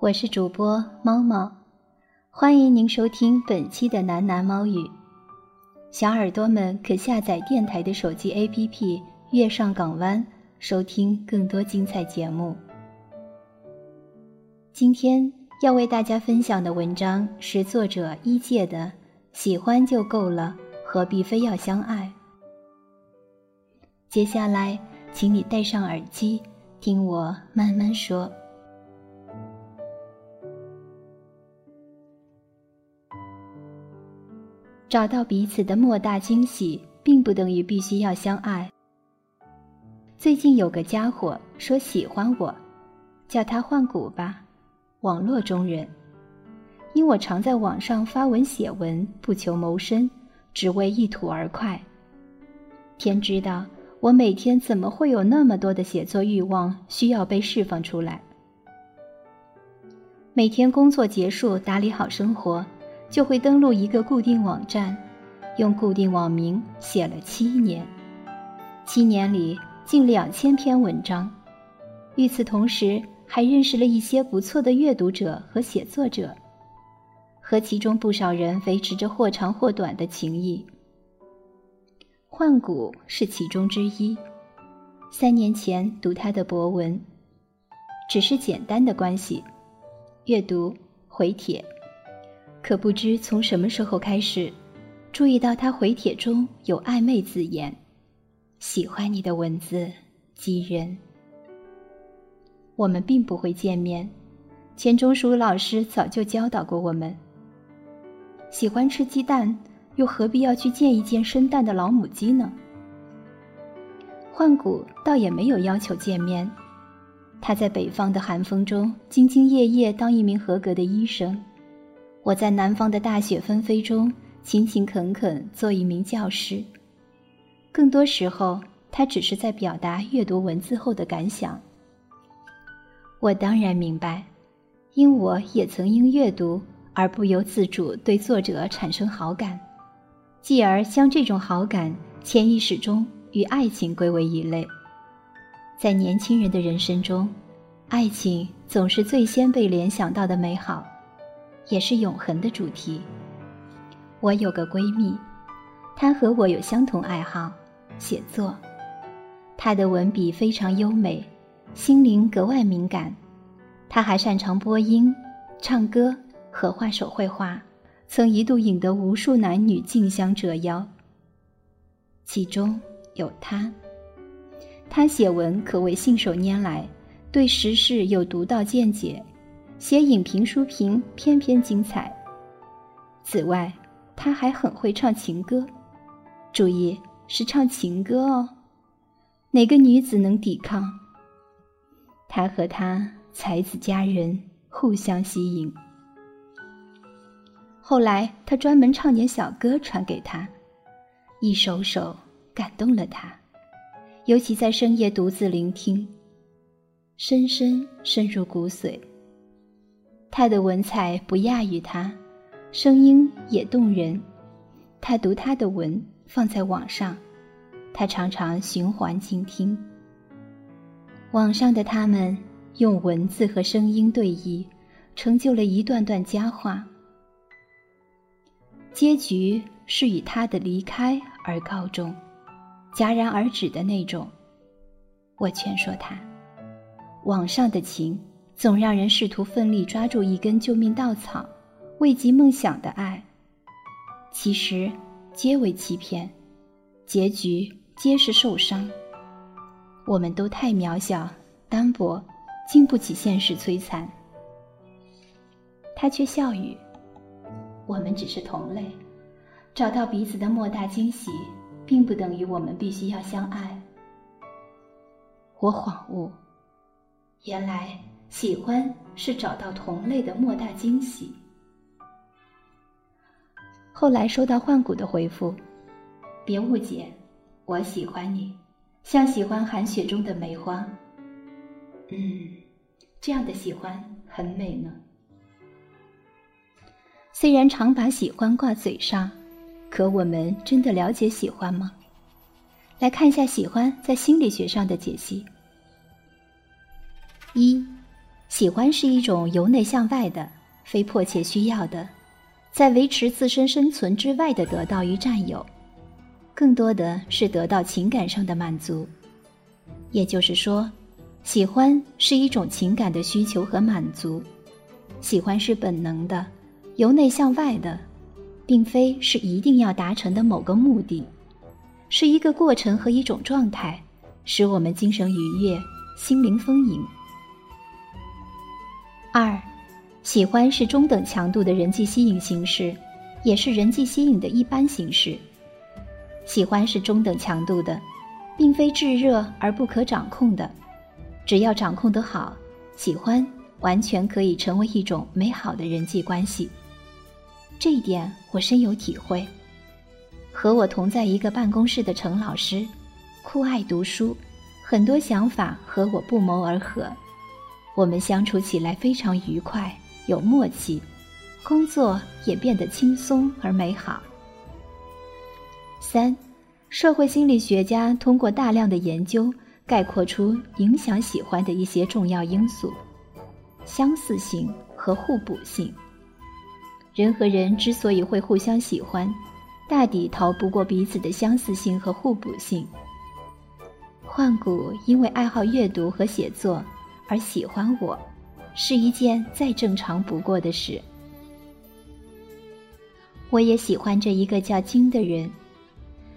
我是主播猫猫，欢迎您收听本期的喃喃猫语。小耳朵们可下载电台的手机 APP《月上港湾》，收听更多精彩节目。今天要为大家分享的文章是作者一介的《喜欢就够了，何必非要相爱》。接下来，请你戴上耳机，听我慢慢说。找到彼此的莫大惊喜，并不等于必须要相爱。最近有个家伙说喜欢我，叫他换骨吧，网络中人。因我常在网上发文写文，不求谋生，只为一吐而快。天知道我每天怎么会有那么多的写作欲望需要被释放出来。每天工作结束，打理好生活。就会登录一个固定网站，用固定网名写了七年，七年里近两千篇文章。与此同时，还认识了一些不错的阅读者和写作者，和其中不少人维持着或长或短的情谊。幻谷是其中之一。三年前读他的博文，只是简单的关系，阅读回帖。可不知从什么时候开始，注意到他回帖中有暧昧字眼，喜欢你的文字激人。我们并不会见面，钱钟书老师早就教导过我们。喜欢吃鸡蛋，又何必要去见一见生蛋的老母鸡呢？幻谷倒也没有要求见面，他在北方的寒风中兢兢业业当一名合格的医生。我在南方的大雪纷飞中勤勤恳恳做一名教师。更多时候，他只是在表达阅读文字后的感想。我当然明白，因我也曾因阅读而不由自主对作者产生好感，继而将这种好感潜意识中与爱情归为一类。在年轻人的人生中，爱情总是最先被联想到的美好。也是永恒的主题。我有个闺蜜，她和我有相同爱好，写作。她的文笔非常优美，心灵格外敏感。她还擅长播音、唱歌和画手绘画，曾一度引得无数男女竞相折腰。其中有她，她写文可谓信手拈来，对时事有独到见解。写影评书评偏偏精彩。此外，他还很会唱情歌，注意是唱情歌哦。哪个女子能抵抗？他和他才子佳人，互相吸引。后来，他专门唱点小歌传给他，一首首感动了他，尤其在深夜独自聆听，深深深入骨髓。他的文采不亚于他，声音也动人。他读他的文放在网上，他常常循环静听。网上的他们用文字和声音对弈，成就了一段段佳话。结局是以他的离开而告终，戛然而止的那种。我劝说他，网上的情。总让人试图奋力抓住一根救命稻草，慰藉梦想的爱，其实皆为欺骗，结局皆是受伤。我们都太渺小、单薄，经不起现实摧残。他却笑语：“我们只是同类，找到彼此的莫大惊喜，并不等于我们必须要相爱。”我恍悟，原来喜欢是找到同类的莫大惊喜。后来收到幻谷的回复：“别误解，我喜欢你，像喜欢寒雪中的梅花。”嗯，这样的喜欢很美呢。虽然常把喜欢挂嘴上，可我们真的了解喜欢吗？来看一下喜欢在心理学上的解析。一，喜欢是一种由内向外的，非迫切需要的。在维持自身生存之外的得到与占有，更多的是得到情感上的满足。也就是说，喜欢是一种情感的需求和满足。喜欢是本能的，由内向外的，并非是一定要达成的某个目的，是一个过程和一种状态，使我们精神愉悦，心灵丰盈。二。喜欢是中等强度的人际吸引形式，也是人际吸引的一般形式。喜欢是中等强度的，并非炙热而不可掌控的。只要掌控得好，喜欢完全可以成为一种美好的人际关系。这一点我深有体会。和我同在一个办公室的程老师，酷爱读书，很多想法和我不谋而合，我们相处起来非常愉快。有默契，工作也变得轻松而美好。三，社会心理学家通过大量的研究，概括出影响喜欢的一些重要因素：相似性和互补性。人和人之所以会互相喜欢，大抵逃不过彼此的相似性和互补性。幻谷因为爱好阅读和写作而喜欢我。是一件再正常不过的事。我也喜欢这一个叫金的人，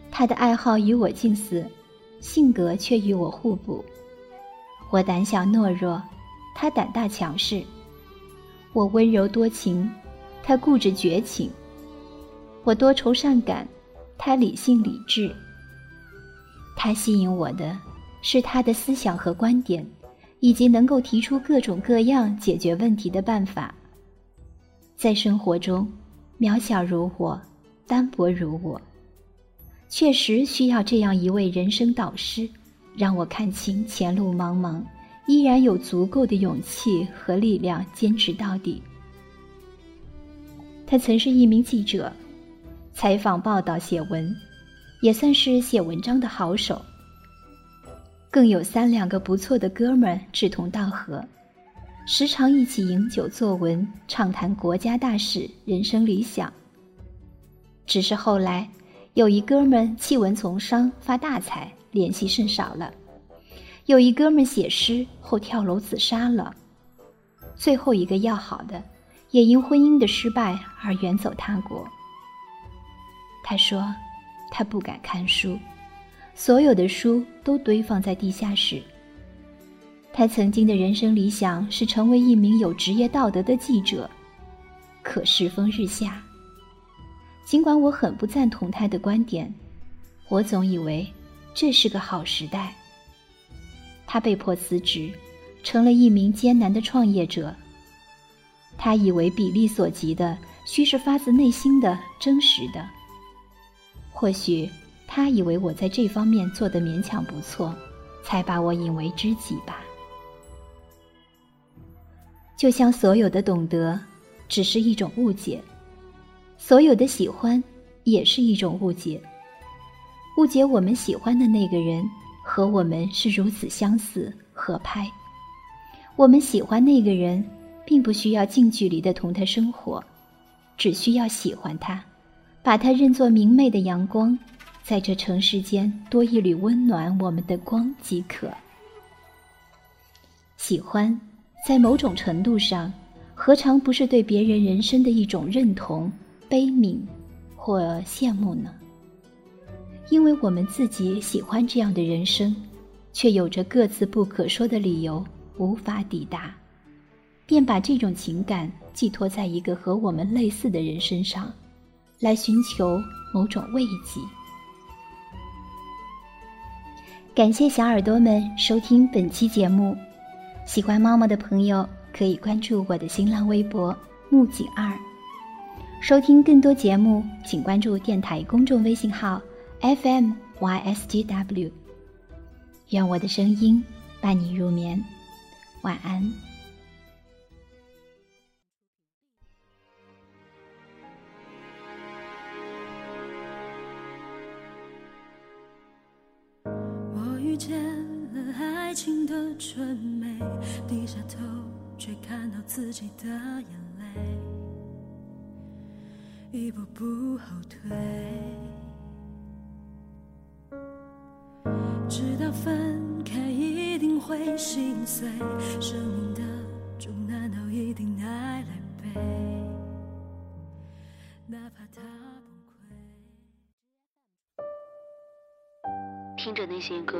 他的爱好与我近似，性格却与我互补。我胆小懦弱，他胆大强势；我温柔多情，他固执绝情；我多愁善感，他理性理智。他吸引我的是他的思想和观点。以及能够提出各种各样解决问题的办法。在生活中，渺小如我，单薄如我，确实需要这样一位人生导师，让我看清前路茫茫，依然有足够的勇气和力量坚持到底。他曾是一名记者，采访、报道、写文，也算是写文章的好手。更有三两个不错的哥们志同道合，时常一起饮酒作文，畅谈国家大事、人生理想。只是后来，有一哥们弃文从商发大财，联系甚少了；有一哥们写诗后跳楼自杀了；最后一个要好的，也因婚姻的失败而远走他国。他说，他不敢看书。所有的书都堆放在地下室。他曾经的人生理想是成为一名有职业道德的记者，可世风日下。尽管我很不赞同他的观点，我总以为这是个好时代。他被迫辞职，成了一名艰难的创业者。他以为比例所及的需是发自内心的真实的，或许。他以为我在这方面做得勉强不错，才把我引为知己吧。就像所有的懂得，只是一种误解；所有的喜欢，也是一种误解。误解我们喜欢的那个人和我们是如此相似合拍。我们喜欢那个人，并不需要近距离的同他生活，只需要喜欢他，把他认作明媚的阳光。在这城市间多一缕温暖我们的光即可。喜欢，在某种程度上，何尝不是对别人人生的一种认同、悲悯或羡慕呢？因为我们自己喜欢这样的人生，却有着各自不可说的理由，无法抵达，便把这种情感寄托在一个和我们类似的人身上，来寻求某种慰藉。感谢小耳朵们收听本期节目，喜欢猫猫的朋友可以关注我的新浪微博木槿二。收听更多节目，请关注电台公众微信号 FMYSGW。愿我的声音伴你入眠，晚安。见了爱情的纯美，低下头却看到自己的眼泪。一步步后退，直到分开一定会心碎，生命的重难道一定爱来背？哪怕他崩溃。听着那些歌，